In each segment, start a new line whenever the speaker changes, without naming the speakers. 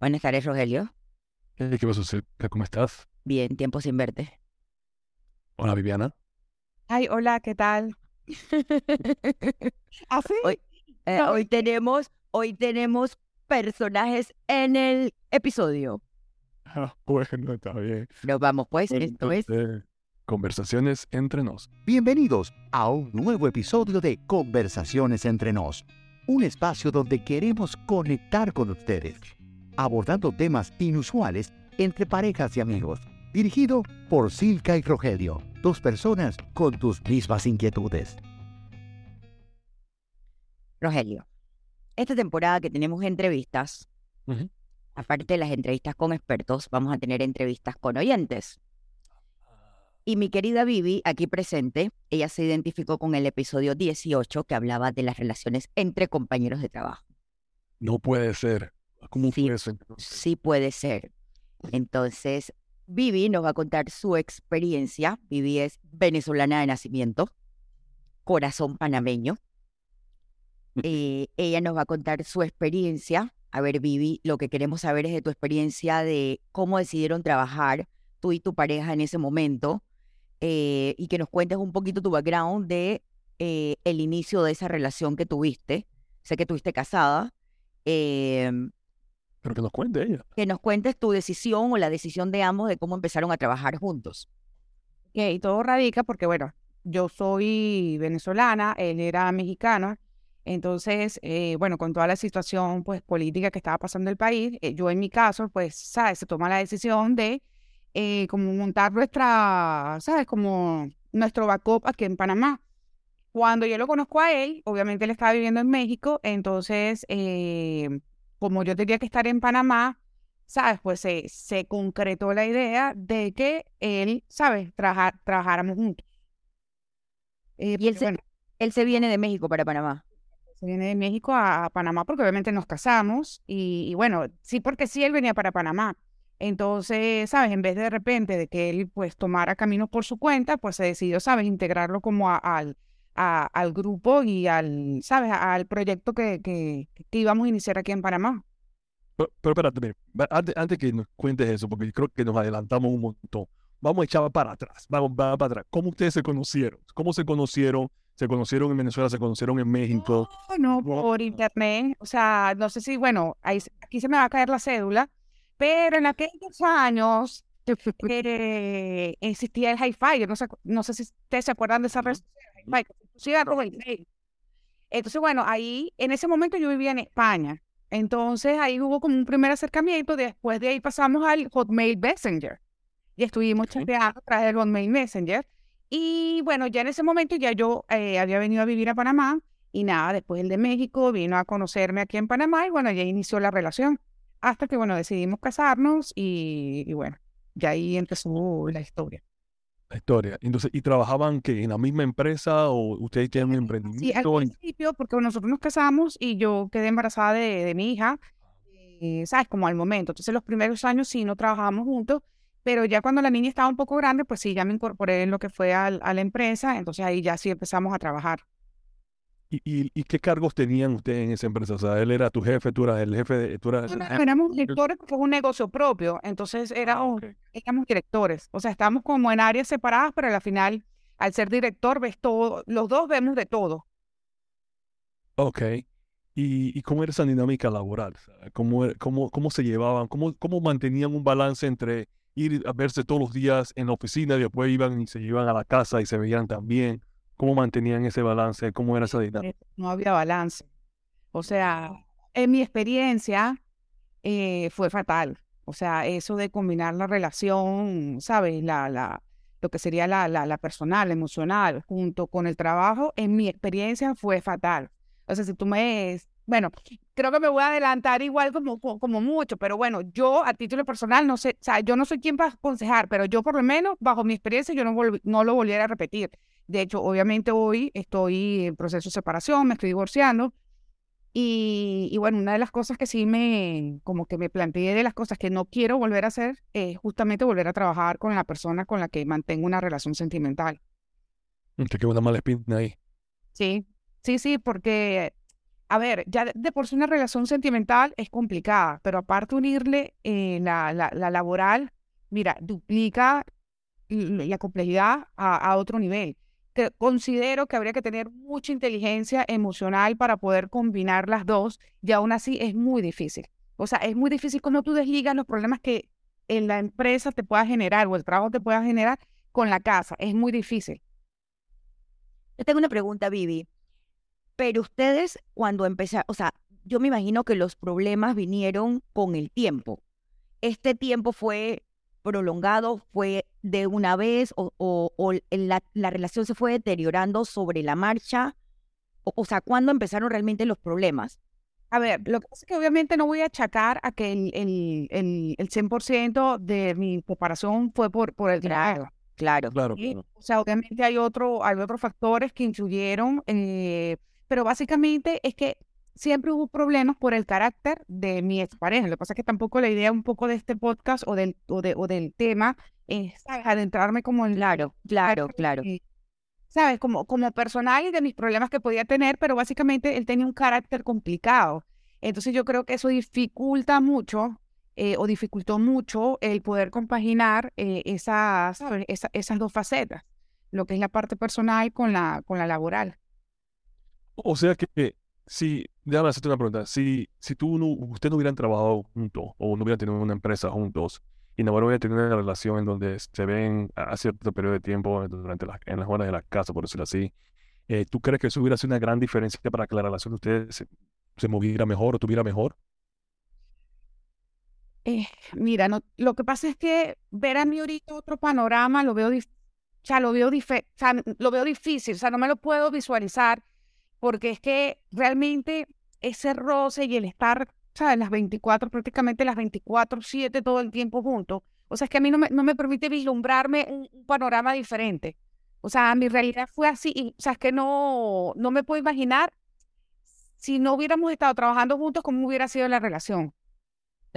Buenas tardes, Rogelio.
Hey, ¿Qué pasa? ¿Cómo estás?
Bien, tiempo sin verte.
Hola, Viviana.
Ay, hola, ¿qué tal? ¿Ah, sí?
Hoy, eh,
No.
hoy tenemos, hoy tenemos personajes en el episodio.
Ah, bueno, está bien.
Nos vamos pues,
Bueno,
esto es
Conversaciones entre nos.
Bienvenidos a un nuevo episodio de Conversaciones entre nos, un espacio donde queremos conectar con ustedes, abordando temas inusuales entre parejas y amigos, dirigido por Silka y Rogelio, dos personas con tus mismas inquietudes.
Rogelio. Esta temporada que tenemos entrevistas, aparte de las entrevistas con expertos, vamos a tener entrevistas con oyentes. Y mi querida Vivi, aquí presente, ella se identificó con el episodio 18 que hablaba de las relaciones entre compañeros de trabajo.
No puede ser. ¿Cómo
Sí.
fue?
Sí puede ser. Entonces, Vivi nos va a contar su experiencia. Vivi es venezolana de nacimiento, corazón panameño. Eh, ella nos va a contar su experiencia. A ver, Vivi, lo que queremos saber es de tu experiencia de cómo decidieron trabajar tú y tu pareja en ese momento eh, y que nos cuentes un poquito tu background de eh, el inicio de esa relación que tuviste. Sé que tuviste casada. em,
Pero que nos cuente ella.
que nos cuentes tu decisión o la decisión de ambos de cómo empezaron a trabajar juntos.
Ok, y todo radica porque, bueno, yo soy venezolana, él era mexicano, entonces, eh, bueno, con toda la situación, pues, política que estaba pasando el país, eh, yo en mi caso, pues, ¿sabes? Se toma la decisión de, eh, como montar nuestra, ¿sabes? Como nuestro backup aquí en Panamá. Cuando yo lo conozco a él, obviamente él estaba viviendo en México, entonces, eh, como yo tenía que estar en Panamá, ¿sabes? Pues se, se concretó la idea de que él, ¿sabes? Trabajar, trabajáramos juntos. Eh,
Y él se-
bueno,
Él se viene de México para Panamá.
se viene de México a, a Panamá porque obviamente nos casamos y, y bueno, sí, porque sí, él venía para Panamá. Entonces, ¿sabes? En vez de de repente de que él pues tomara caminos por su cuenta, pues se decidió, ¿sabes? Integrarlo como a- al, a- al grupo y al, ¿sabes? Al proyecto que, que, que íbamos a iniciar aquí en Panamá.
Pero, pero espérate, mira, antes, antes que nos cuentes eso, porque creo que nos adelantamos un montón. Vamos a echar para atrás. Vamos, vamos para atrás. ¿Cómo ustedes se conocieron? ¿Cómo se conocieron? ¿Se conocieron en Venezuela? ¿Se conocieron en México?
No, por internet. O sea, no sé si, bueno, ahí, aquí se me va a caer la cédula, pero en aquellos años eh, existía el hi-fi. No sé, no sé si ustedes se acuerdan de esa red social. Entonces, bueno, ahí, en ese momento yo vivía en España. Entonces, ahí hubo como un primer acercamiento. Después de ahí pasamos al Hotmail Messenger. Y estuvimos
Ok.
chateando a través del Hotmail Messenger. Y bueno, ya en ese momento ya yo eh, había venido a vivir a Panamá. Y nada, después el de México vino a conocerme aquí en Panamá y bueno, ya inició la relación. Hasta que bueno, decidimos casarnos y, y bueno, ya ahí empezó la historia.
La historia. Entonces, ¿y trabajaban que en la misma empresa o ustedes tienen un
Sí, al
emprendimiento? en-
principio, porque nosotros nos casamos y yo quedé embarazada de, de mi hija, eh, ¿sabes? Como al momento. Entonces, los primeros años sí no trabajábamos juntos, pero ya cuando la niña estaba un poco grande, pues sí, ya me incorporé en lo que fue al- a la empresa, entonces ahí ya sí empezamos a trabajar.
¿Y, y, y qué cargos tenían ustedes en esa empresa? O sea, él era tu jefe, tú eras el jefe, de, tú eras...
No, éramos directores es un negocio propio, entonces
ah,
éramos,
ok.
éramos directores. O sea, estábamos como en áreas separadas, pero al final, al ser director, ves todo, los dos vemos de todo.
Ok. ¿Y, y cómo era esa dinámica laboral? ¿Cómo, era- cómo, cómo se llevaban? ¿Cómo, ¿Cómo mantenían un balance entre ir a verse todos los días en la oficina y después iban y se iban a la casa y se veían también? ¿Cómo mantenían ese balance? ¿Cómo era esa dinámica?
No había balance. O sea, en mi experiencia eh, fue fatal. O sea, eso de combinar la relación, ¿sabes? La, la, lo que sería la, la, la personal, emocional, junto con el trabajo, en mi experiencia fue fatal. O sea, si tú me... Bueno, creo que me voy a adelantar igual como, co- como mucho, pero bueno, yo a título personal no sé, o sea, yo no soy quien para aconsejar, pero yo por lo menos, bajo mi experiencia, yo no, no lo volviera a repetir. De hecho, obviamente hoy estoy en proceso de separación, me estoy divorciando. Y, y bueno, una de las cosas que sí me, como que me planteé de las cosas que no quiero volver a hacer es justamente volver a trabajar con la persona con la que mantengo una relación sentimental.
Te quedó una mala espina ahí.
Sí, sí, sí, porque a ver, ya de- de por sí una relación sentimental es complicada, pero aparte unirle eh, la, la, la laboral, mira, duplica la complejidad a, a otro nivel. Considero que habría que tener mucha inteligencia emocional para poder combinar las dos y aún así es muy difícil. O sea, es muy difícil cuando tú desligas los problemas que en la empresa te pueda generar o el trabajo te pueda generar con la casa. Es muy difícil.
Yo tengo una pregunta, Vivi. Pero ustedes cuando empezaron, o sea, yo me imagino que los problemas vinieron con el tiempo. ¿Este tiempo fue prolongado, fue de una vez o, o- o el- la, la relación se fue deteriorando sobre la marcha? O, o sea, ¿cuándo empezaron realmente los problemas?
A ver, lo que pasa es que obviamente no voy a achacar a que el, el, el, el 100% de mi preparación fue por, por el trabajo.
Claro.
Claro,
¿sí?
claro.
O sea, obviamente hay, otro, hay otros factores que influyeron, eh, pero básicamente es que siempre hubo problemas por el carácter de mi expareja. Lo que pasa es que tampoco la idea un poco de este podcast o del, o de, o del tema es adentrarme como en
Claro, claro, claro.
¿sabes? Como, como personal y de mis problemas que podía tener, pero básicamente él tenía un carácter complicado. Entonces yo creo que eso dificulta mucho eh, o dificultó mucho el poder compaginar eh, esa, ¿sabes? Esa- esas dos facetas, lo que es la parte personal con la, con la laboral.
O sea que si, déjame hacerte una pregunta, si, si tú no, ustedes no hubieran trabajado juntos o no hubieran tenido una empresa juntos y no hubieran tenido una relación en donde se ven a cierto periodo de tiempo durante en las horas de la casa, por decirlo así, eh, ¿tú crees que eso hubiera sido una gran diferencia para que la relación de ustedes se, moviera mejor o tuviera mejor?
Eh, mira, lo que pasa es que ver a mí ahorita otro panorama lo veo, o lo veo, o sea, lo veo difícil, o sea, no me lo puedo visualizar porque es que realmente ese roce y el estar, ¿sabes? Las 24, prácticamente las 24, 7 todo el tiempo juntos, o sea, es que a mí no me, no me permite vislumbrarme un, un panorama diferente. O sea, mi realidad fue así, y, o sea, es que no, no me puedo imaginar si no hubiéramos estado trabajando juntos, cómo hubiera sido la relación.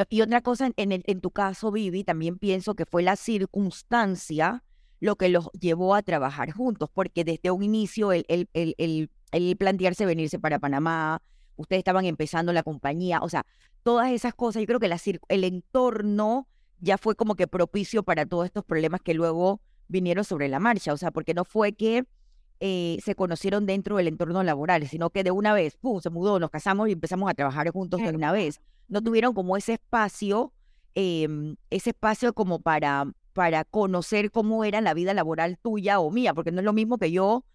Y otra cosa, en- el, en tu caso, Vivi, también pienso que fue la circunstancia lo que los llevó a trabajar juntos, porque desde un inicio el, el, el- el plantearse venirse para Panamá, ustedes estaban empezando la compañía, o sea, todas esas cosas, yo creo que la, el entorno ya fue como que propicio para todos estos problemas que luego vinieron sobre la marcha, o sea, porque no fue que eh, se conocieron dentro del entorno laboral, sino que de una vez, pum, se mudó, nos casamos y empezamos a trabajar juntos de una vez. No tuvieron como ese espacio, em, ese espacio como para, para conocer cómo era la vida laboral tuya o mía, porque no es lo mismo que yo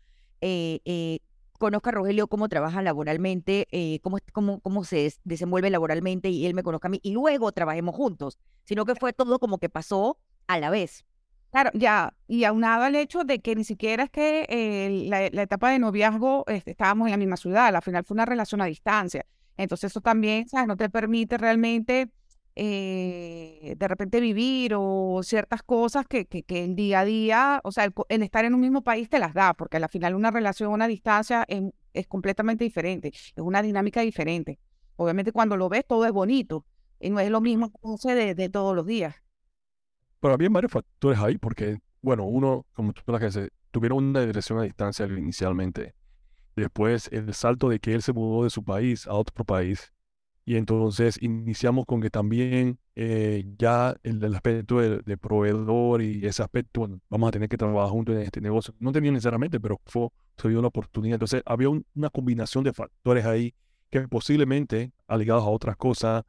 eh, eh, conozca a Rogelio cómo trabaja laboralmente, eh, cómo, cómo, cómo se des- desenvuelve laboralmente y él me conozca a mí y luego trabajemos juntos, sino que fue todo como que pasó a la vez.
Claro, ya, y aunado al hecho de que ni siquiera es que eh, la, la etapa de noviazgo este, estábamos en la misma ciudad, al final fue una relación a distancia. Entonces eso también, ¿sabes? No te permite realmente eh, de repente vivir o ciertas cosas que, que, que el día a día, o sea, el, el estar en un mismo país te las da, porque al final una relación a distancia es, es completamente diferente, es una dinámica diferente. Obviamente cuando lo ves todo es bonito y no es lo mismo que de, de todos los días.
Pero había varios factores ahí, porque, bueno, uno, como tú la que dices, tuvieron una dirección a distancia inicialmente. Después, el salto de que él se mudó de su país a otro país. Y entonces iniciamos con que también eh, ya el, aspecto de, proveedor y ese aspecto, bueno, vamos a tener que trabajar juntos en este negocio. No tenía necesariamente, pero fue, se dio una oportunidad. Entonces, había un- una combinación de factores ahí que posiblemente, aliados a otras cosas,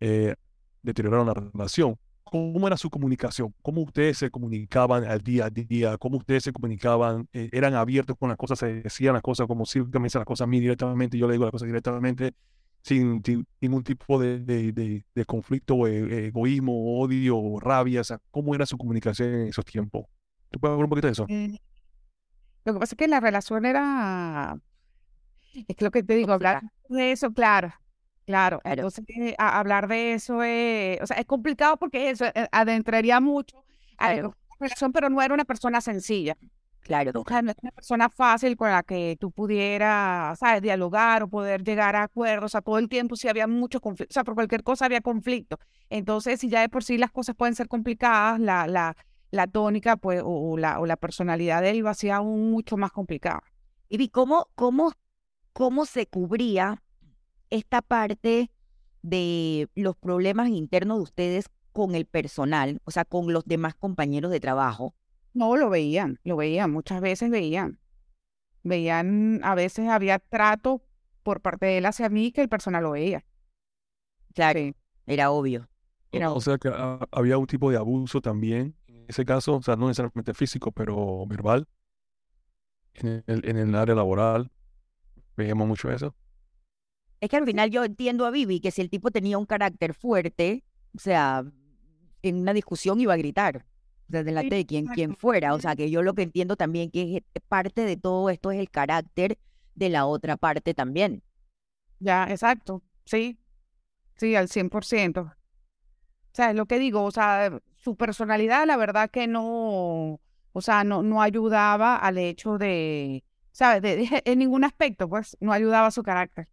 eh, deterioraron la relación. ¿Cómo era su comunicación? ¿Cómo ustedes se comunicaban al día a día? ¿Cómo ustedes se comunicaban? Eh, ¿Eran abiertos con las cosas? ¿Se decían las cosas como si me dice las cosas a mí directamente? Yo le digo las cosas directamente sin, sin ningún tipo de, de, de- de conflicto, o e- egoísmo, odio, rabia. O sea, ¿cómo era su comunicación en esos tiempos? ¿Tú puedes hablar un poquito de eso?
Eh, Lo que pasa es que la relación era, es que lo que te digo, hablar de eso, claro, claro.
Claro.
Entonces, eh, a- hablar de eso es, o sea, es complicado porque eso eh, adentraría mucho a la relación, pero no era una persona sencilla.
Claro,
O sea, no es una persona fácil con la que tú pudieras, ¿sabes?, dialogar o poder llegar a acuerdos. O sea, todo el tiempo sí había muchos conflictos, o sea, por cualquier cosa había conflicto. Entonces, si ya de por sí las cosas pueden ser complicadas, la, la, la tónica, pues, o, o la, o la personalidad de él lo hacía aún mucho más complicado.
Y vi cómo, cómo, cómo se cubría esta parte de los problemas internos de ustedes con el personal, o sea, con los demás compañeros de trabajo?
No, lo veían, lo veían, muchas veces veían. Veían, a veces había trato por parte de él hacia mí que el personal lo veía.
Claro,
Sí.
era obvio. Era
O sea que ah, había un tipo de abuso también, en ese caso, o sea, no necesariamente físico, pero verbal, en el, en el área laboral. Veíamos mucho eso.
Es que al final yo entiendo a Vivi que si el tipo tenía un carácter fuerte, o sea, en una discusión iba a gritar, sea, delante de quien, fuera. O sea, que yo lo que entiendo también que es parte de todo esto es el carácter de la otra parte también.
Ya, exacto, sí, sí, al 100%. O sea, es lo que digo, o sea, su personalidad, la verdad que no, o sea, no, no ayudaba al hecho de, ¿sabes? De, de- en ningún aspecto, pues, no ayudaba a su carácter.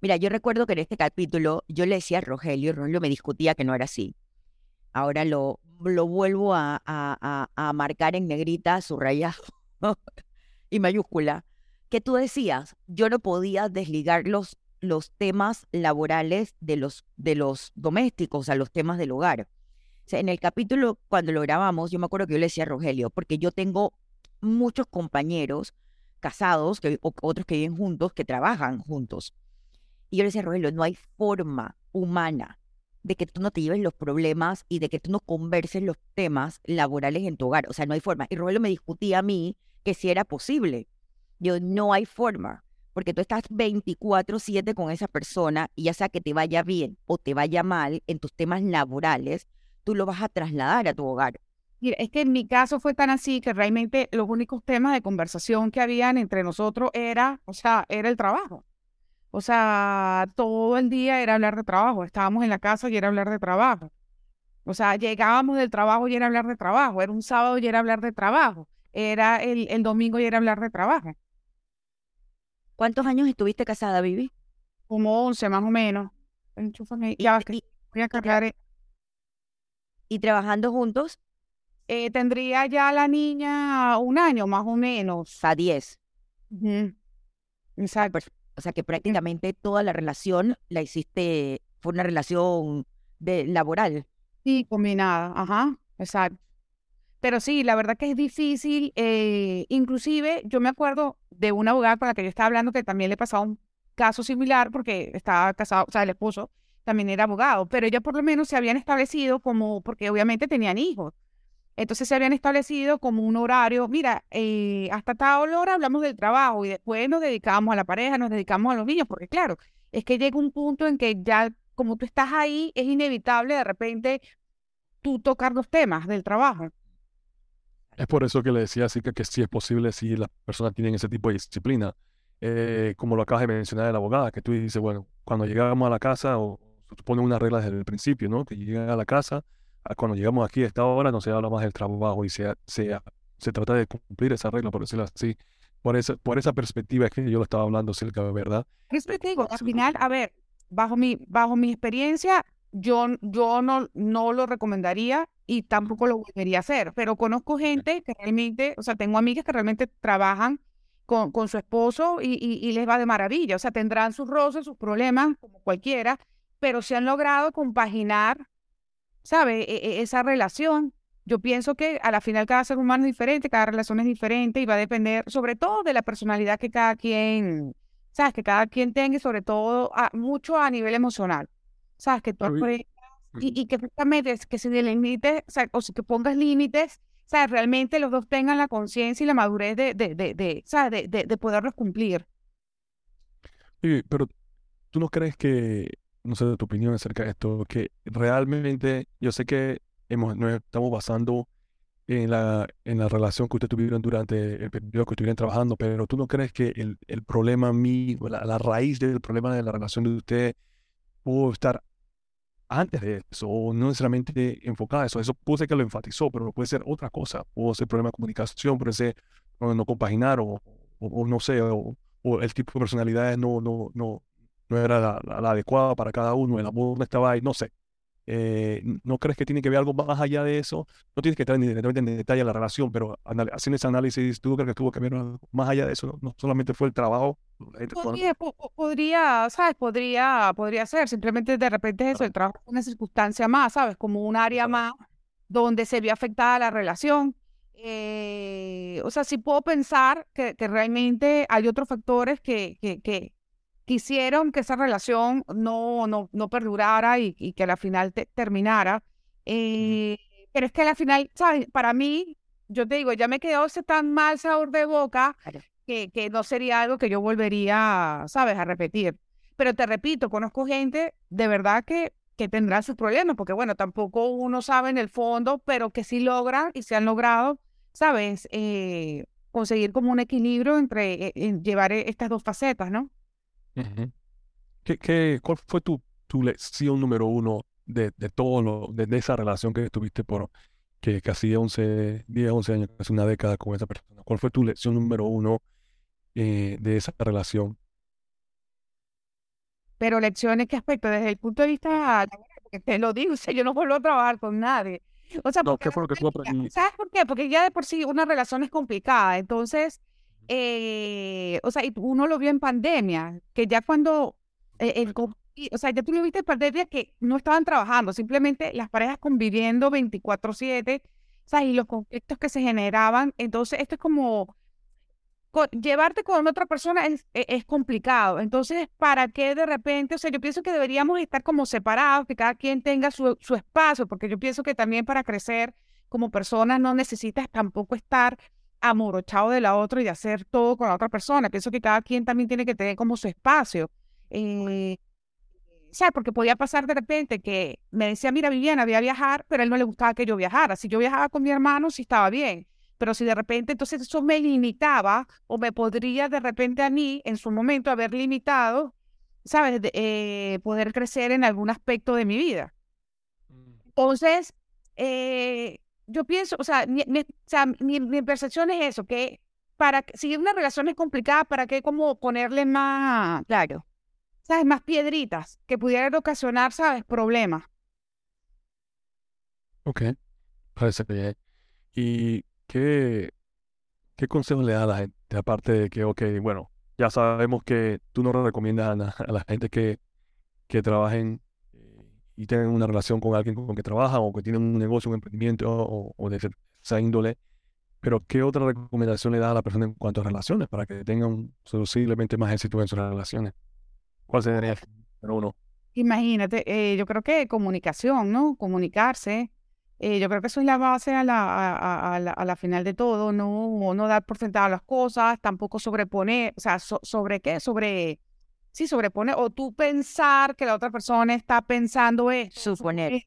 Mira, yo recuerdo que en este capítulo yo le decía a Rogelio, y Rogelio me discutía que no era así. Ahora lo, lo vuelvo a, a, a, marcar en negrita, subrayado y mayúscula, que tú decías, yo no podía desligar los, los temas laborales de los, de los domésticos, o sea, los temas del hogar. En el capítulo, cuando lo grabamos, yo me acuerdo que yo le decía a Rogelio, porque yo tengo muchos compañeros casados, que, otros que viven juntos, que trabajan juntos. Y yo le decía Rogelio, no hay forma humana de que tú no te lleves los problemas y de que tú no converses los temas laborales en tu hogar. O sea, no hay forma. Y Rogelio me discutía a mí que si era posible. Yo, no hay forma, porque tú estás 24/7 con esa persona y ya sea que te vaya bien o te vaya mal en tus temas laborales, tú lo vas a trasladar a tu hogar.
Mira, es que en mi caso fue tan así que realmente los únicos temas de conversación que habían entre nosotros era, o sea, era el trabajo. O sea, todo el día era hablar de trabajo. Estábamos en la casa y era hablar de trabajo. O sea, llegábamos del trabajo y era hablar de trabajo. Era un sábado y era hablar de trabajo. Era el, el domingo y era hablar de trabajo.
¿Cuántos años estuviste casada, Vivi?
Como 11 más o menos. Enchúfame. Ya, que
Y,
voy a cargar. eh.
y trabajando juntos
Eh, tendría ya la niña un año más o menos.
a 10.
Ujú. Exacto.
O sea que prácticamente toda la relación la hiciste, fue una relación de, laboral.
Sí, combinada, ajá, exacto. Pero sí, la verdad que es difícil. eh, inclusive, yo me acuerdo de una abogada con la que yo estaba hablando que también le pasaba un caso similar porque estaba casado, o sea, el esposo también era abogado, pero ella por lo menos se habían establecido como, porque obviamente tenían hijos. Entonces se habían establecido como un horario, mira, eh, hasta tal hora hablamos del trabajo y después nos dedicamos a la pareja, nos dedicamos a los niños, porque claro, es que llega un punto en que ya como tú estás ahí, es inevitable de repente tú tocar los temas del trabajo.
Es por eso que le decía así que, que sí es posible si las personas tienen ese tipo de disciplina. Eh, como lo acabas de mencionar de la abogada, que tú dices, bueno, cuando llegamos a la casa, o se pone una regla desde el principio, ¿no? Que llegan a la casa, a cuando llegamos aquí a esta hora, no se habla más del trabajo y se, se, se trata de cumplir esa regla, por decirlo así. Por esa, por esa perspectiva es que yo lo estaba hablando cerca, ¿verdad?
Es que digo, al final, a ver, bajo mi, bajo mi experiencia, yo, yo no, no lo recomendaría y tampoco lo volvería a hacer, pero conozco gente que realmente, o sea, tengo amigas que realmente trabajan con, con su esposo y, y, y les va de maravilla, o sea, tendrán sus roces, sus problemas, como cualquiera, pero se han logrado compaginar, ¿sabe? E- e- esa relación. Yo pienso que a la final cada ser humano es diferente, cada relación es diferente y va a depender sobre todo de la personalidad que cada quien, sabes, que cada quien tenga y sobre todo a- mucho a nivel emocional, sabes, que tú
y-
que justamente es que se delimites, o sea, o que pongas límites, sea, realmente los dos tengan la conciencia y la madurez de, de, de, de, ¿sabes? de, de, de poderlos cumplir.
Pero ¿tú no crees que, no sé, tu opinión acerca de esto, que realmente, yo sé que hemos, nos estamos basando en la, en la relación que ustedes tuvieron durante el periodo que estuvieron trabajando, pero ¿tú no crees que el, el problema mío, la, la raíz del problema de la relación de ustedes pudo estar antes de eso, o no necesariamente enfocada a eso? Eso puede ser que lo enfatizó, pero puede ser otra cosa, puede ser problema de comunicación, puede ser no, no compaginar, o, o, o no sé, o, o el tipo de personalidades no, no, no, no era la, la- la adecuada para cada uno, el amor no estaba ahí, no sé. Eh, ¿No crees que tiene que ver algo más allá de eso? No tienes que entrar directamente en detalle la relación, pero haciendo ese análisis, ¿tú crees que tuvo que ver algo más allá de eso? No, solamente fue el trabajo.
Podría, podría, ¿sabes? Podría, podría ser. Simplemente de repente eso, el trabajo es una circunstancia más, ¿sabes? Como un área más donde se vio afectada la relación. Eh, o sea, sí puedo pensar que, que realmente hay otros factores que, que, que, quisieron que esa relación no, no, no perdurara y, y que a la final terminara. Eh, pero es que a la final, ¿sabes? Para mí, yo te digo, ya me quedó ese tan mal sabor de boca que, que no sería algo que yo volvería, ¿sabes?, a repetir. Pero te repito, conozco gente de verdad que, que tendrá sus problemas, porque bueno, tampoco uno sabe en el fondo, pero que sí logran y se han logrado, ¿sabes?, eh, conseguir como un equilibrio entre eh, llevar estas dos facetas, ¿no?
¿Qué, qué, cuál fue tu, tu lección número uno de, de todo lo, de, esa relación que tuviste por que casi 11, 10, 11 años, casi una década con esa persona? ¿Cuál fue tu lección número uno eh, de esa relación?
Pero lecciones, ¿qué aspecto? Desde el punto de vista, te lo digo, o sea, yo no vuelvo a trabajar con nadie. O sea,
¿qué fue lo que tú aprendiste?
¿Sabes por qué? Porque ya de por sí una relación es complicada. Entonces, eh, o sea, y uno lo vio en pandemia, que ya cuando, eh, el, o sea, ya tú lo viste en pandemia que no estaban trabajando, simplemente las parejas conviviendo 24/7, o sea, y los conflictos que se generaban. Entonces, esto es como, llevarte con otra persona es, e, es, complicado. Entonces, ¿para qué de repente? O sea, yo pienso que deberíamos estar como separados, que cada quien tenga su, su espacio, porque yo pienso que también para crecer como persona no necesitas tampoco estar amorochado de la otra y de hacer todo con la otra persona. Pienso que cada quien también tiene que tener como su espacio. Eh, ¿Sabes? Porque podía pasar de repente que me decía, mira, Viviana, voy a viajar, pero a él no le gustaba que yo viajara. Si yo viajaba con mi hermano, sí estaba bien. Pero si de repente, entonces eso me limitaba o me podría de repente a mí, en su momento, haber limitado, ¿sabes? eh, poder crecer en algún aspecto de mi vida. Mm. Entonces, eh, yo pienso, o sea, mi, o sea, mi, percepción es eso, que para si una relación es complicada, ¿para qué como ponerle más, claro, sabes, más piedritas que pudieran ocasionar, sabes, problemas?
Ok, parece bien. ¿Y qué, qué consejo le da a la gente? Aparte de que, ok, bueno, ya sabemos que tú no recomiendas a, la gente que, que trabajen y tienen una relación con alguien con, que trabajan o que tienen un negocio, un emprendimiento o, de esa índole. Pero, ¿qué otra recomendación le da a la persona en cuanto a relaciones para que tengan posiblemente más éxito en sus relaciones? ¿Cuál sería número uno?
Imagínate, eh, yo creo que comunicación, ¿no? Comunicarse. Eh, yo creo que eso es la base a la, a, la, a la, final de todo, no, no dar por sentado las cosas, tampoco sobreponer, o sea, sobre qué, sobre sí, sobrepone, o tú pensar que la otra persona está pensando es
Suponer.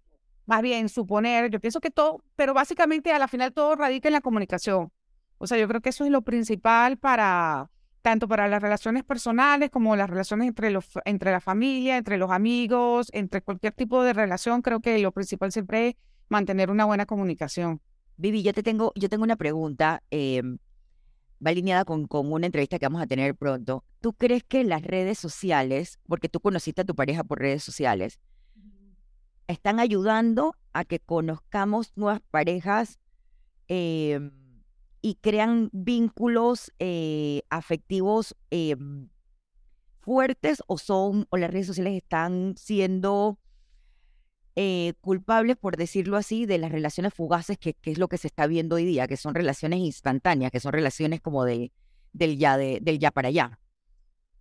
más bien, suponer. Yo pienso que todo, pero básicamente a la final todo radica en la comunicación. O sea, yo creo que eso es lo principal para, tanto para las relaciones personales como las relaciones entre, los, entre la familia, entre los amigos, entre cualquier tipo de relación. Creo que lo principal siempre es mantener una buena comunicación.
Vivi, yo te tengo, yo tengo una pregunta. Eh, va alineada con, con una entrevista que vamos a tener pronto. ¿Tú crees que las redes sociales, porque tú conociste a tu pareja por redes sociales, están ayudando a que conozcamos nuevas parejas em, y crean vínculos eh, afectivos em, fuertes o son o las redes sociales están siendo eh, culpables, por decirlo así, de las relaciones fugaces, que, es lo que se está viendo hoy día, que son relaciones instantáneas, que son relaciones como de, del, ya, de, del ya para allá.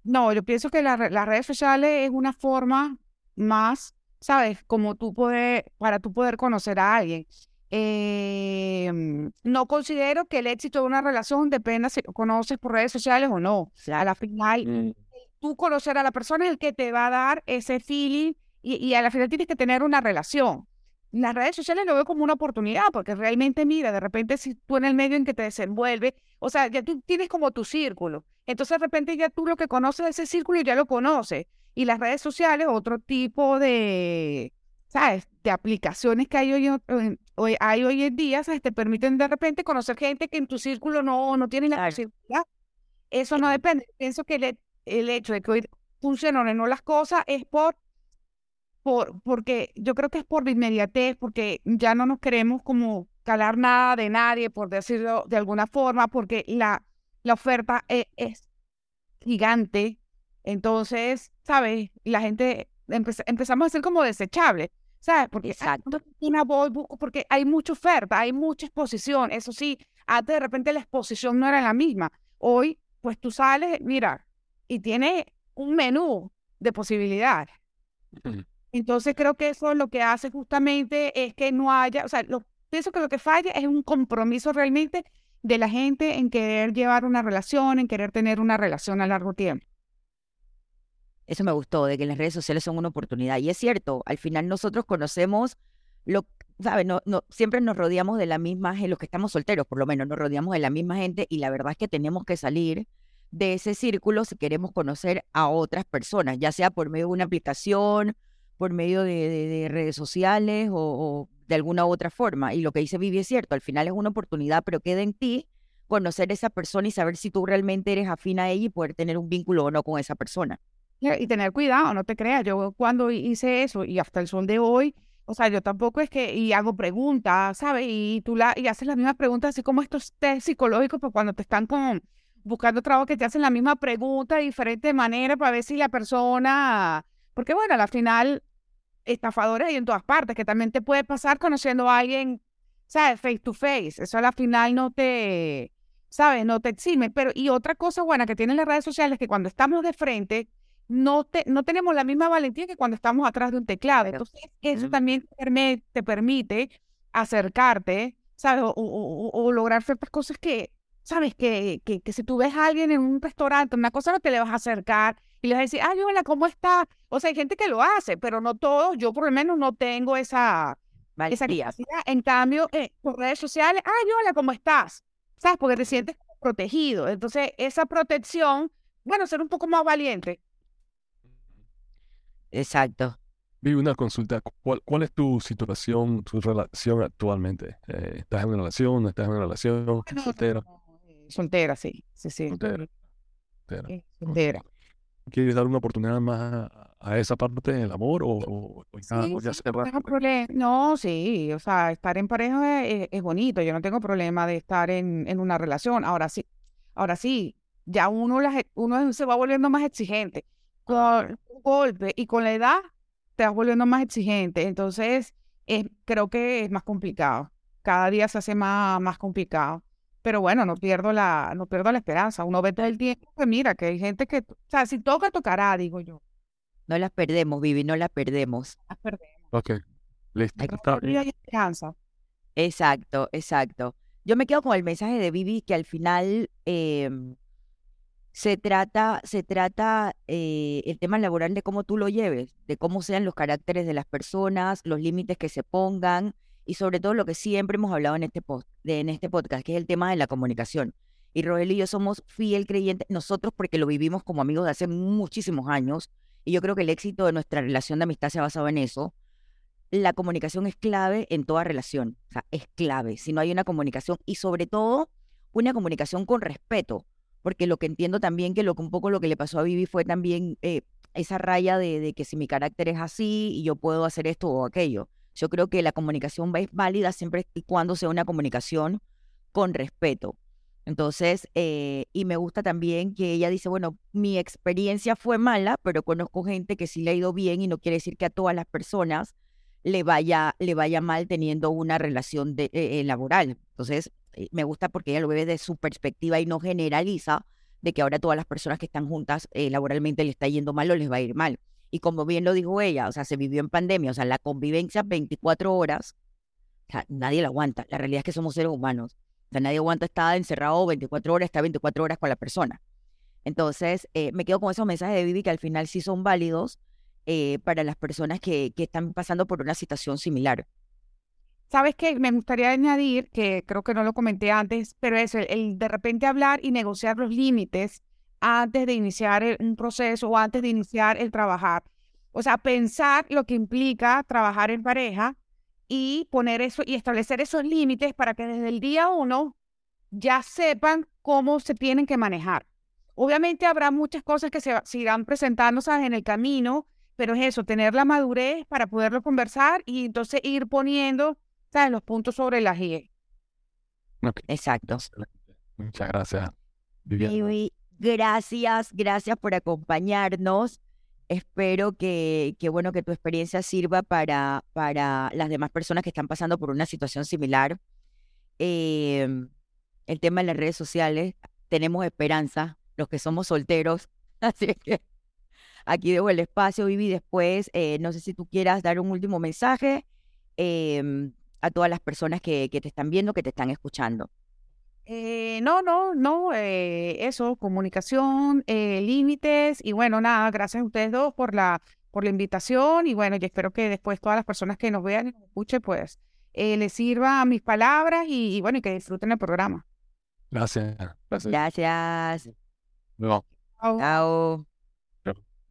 No, yo pienso que las redes sociales es una forma más, ¿sabes? Como tú puedes, para tú poder conocer a alguien. Em, no considero que el éxito de una relación dependa si lo conoces por redes sociales o no. A la final, mm. tú conocer a la persona es el que te va a dar ese feeling y, y a la final tienes que tener una relación. Las redes sociales lo veo como una oportunidad, porque realmente, mira, de repente si tú en el medio en que te desenvuelves, o sea, ya tú tienes como tu círculo. Entonces, de repente ya tú lo que conoces de ese círculo ya lo conoces. Y las redes sociales, otro tipo de, ¿sabes? De aplicaciones que hay hoy, hay hoy en día, ¿sabes? Te permiten de repente conocer gente que en tu círculo no, no tiene la posibilidad. Eso no depende. Pienso que el, el hecho de que hoy funcionen o no las cosas es por por, porque yo creo que es por la inmediatez, porque ya no nos queremos como calar nada de nadie, por decirlo de alguna forma, porque la, la oferta e, es, gigante. Entonces, ¿sabes? La gente empezamos a ser como desechables. ¿Sabes? Porque
Exacto.
una voy, busco, porque hay mucha oferta, hay mucha exposición. Eso sí, antes de repente la exposición no era la misma. Hoy, pues tú sales, mira, y tiene un menú de posibilidades. Entonces creo que eso lo que hace justamente es que no haya, o sea, lo, pienso que lo que falla es un compromiso realmente de la gente en querer llevar una relación, en querer tener una relación a largo tiempo.
Eso me gustó, de que las redes sociales son una oportunidad. Y es cierto, al final nosotros conocemos lo, ¿sabes? No, no, siempre nos rodeamos de la misma gente, los que estamos solteros por lo menos, nos rodeamos de la misma gente y la verdad es que tenemos que salir de ese círculo si queremos conocer a otras personas, ya sea por medio de una aplicación, por medio de, redes sociales o, de alguna otra forma. Y lo que dice Vivi es cierto, al final es una oportunidad, pero queda en ti conocer a esa persona y saber si tú realmente eres afín a ella y poder tener un vínculo o no con esa persona.
Y tener cuidado, no te creas, yo cuando hice eso y hasta el sol de hoy, o sea, yo tampoco es que, y hago preguntas, ¿sabes? Y tú la, y haces las mismas preguntas, así como estos test psicológicos, pues cuando te están con, buscando trabajo que te hacen la misma pregunta de diferente manera para ver si la persona, porque bueno, al final estafadores hay en todas partes, que también te puede pasar conociendo a alguien, ¿sabes? Face to face. Eso a la final no te, ¿sabes? No te exime. Pero, y otra cosa buena que tienen las redes sociales es que cuando estamos de frente, no, te, no tenemos la misma valentía que cuando estamos atrás de un teclado. Entonces, eso también te permite acercarte, ¿sabes? O, lograr ciertas cosas que, ¿sabes? Que, que, que si tú ves a alguien en un restaurante, una cosa no te le vas a acercar y les decir, ay, hola, ¿cómo está? O sea, hay gente que lo hace, pero no todos, yo por lo menos no tengo esa, esa capacidad. En cambio, eh, por redes sociales, ay, hola, ¿cómo estás? ¿Sabes? Porque te sientes protegido. Entonces, esa protección, bueno, ser un poco más valiente.
Exacto.
Vi una consulta. ¿Cuál, ¿Cuál, es tu situación, tu relación actualmente? Eh, ¿Estás en una relación? ¿No estás en una relación? ¿Soltera?
Soltera, sí. Sí, sí.
Soltera.
Soltera.
¿Quieres dar una oportunidad más a, esa parte del amor o,
ya, se No, sí, o sea, estar en pareja es, bonito, yo no tengo problema de estar en, en, una relación. Ahora sí, ahora sí, ya uno, uno se va volviendo más exigente. Con un golpe y con la edad te vas volviendo más exigente. Entonces, creo que es más complicado. Cada día se hace más, más complicado pero bueno, no pierdo la, no pierdo la esperanza. Uno ve todo el tiempo que mira, que hay gente que, o sea, si toca, tocará, digo yo.
No las perdemos, Vivi, no las perdemos.
Las perdemos.
Ok, listo.
Hay, esperanza.
Exacto, exacto. Yo me quedo con el mensaje de Vivi que al final em, se trata, se trata eh, el tema laboral de cómo tú lo lleves, de cómo sean los caracteres de las personas, los límites que se pongan y sobre todo lo que siempre hemos hablado en este, post, de, en este podcast, que es el tema de la comunicación. Y Roel y yo somos fiel creyentes, nosotros porque lo vivimos como amigos de hace muchísimos años, y yo creo que el éxito de nuestra relación de amistad se ha basado en eso. La comunicación es clave en toda relación, o sea, es clave. Si no hay una comunicación y sobre todo una comunicación con respeto, porque lo que entiendo también que un poco lo que le pasó a Vivi fue también eh, esa raya de, de, que si mi carácter es así y yo puedo hacer esto o aquello. Yo creo que la comunicación es válida siempre y cuando sea una comunicación con respeto. Entonces, eh, y me gusta también que ella dice, bueno, mi experiencia fue mala, pero conozco gente que sí le ha ido bien y no quiere decir que a todas las personas le vaya, le vaya mal teniendo una relación de, eh, laboral. Entonces, eh, me gusta porque ella lo ve desde su perspectiva y no generaliza de que ahora todas las personas que están juntas laboralmente le está yendo mal o les va a ir mal. Y como bien lo dijo ella, o sea, se vivió en pandemia, o sea, la convivencia 24 horas, nadie la aguanta. La realidad es que somos seres humanos. O sea, nadie aguanta estar encerrado 24 horas, estar 24 horas con la persona. Entonces, eh, me quedo con esos mensajes de Vivi que al final sí son válidos eh, para las personas que, que están pasando por una situación similar.
¿Sabes qué? Me gustaría añadir, que creo que no lo comenté antes, pero es el de repente hablar y negociar los límites antes de iniciar un proceso o antes de iniciar el trabajar. O sea, pensar lo que implica trabajar en pareja y poner eso y establecer esos límites para que desde el día uno ya sepan cómo se tienen que manejar. Obviamente habrá muchas cosas que se, irán presentando en el camino pero es eso, tener la madurez para poderlo conversar y entonces ir poniendo, ¿sabes? Los puntos sobre las IE.
Exacto.
Muchas gracias, Viviana.
Baby, gracias, gracias por acompañarnos. Espero que, que, bueno, que tu experiencia sirva para, para las demás personas que están pasando por una situación similar. Em, el tema de las redes sociales, tenemos esperanza, los que somos solteros. Así que aquí dejo el espacio, Vivi. Después, eh, no sé si tú quieras dar un último mensaje em, a todas las personas que, que te están viendo, que te están escuchando.
Eh, no, no, no, eh, eso, comunicación, eh, límites y bueno, nada, gracias a ustedes dos por la, por la invitación y bueno, yo espero que después todas las personas que nos vean y nos escuchen, pues eh, les sirva mis palabras y, y bueno, y que disfruten el programa.
Gracias. Gracias.
Gracias.
No.
Chao.
Chao.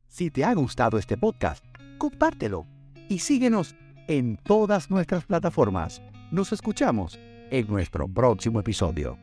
Si te ha gustado este podcast, compártelo y síguenos en todas nuestras plataformas. Nos escuchamos en nuestro próximo episodio.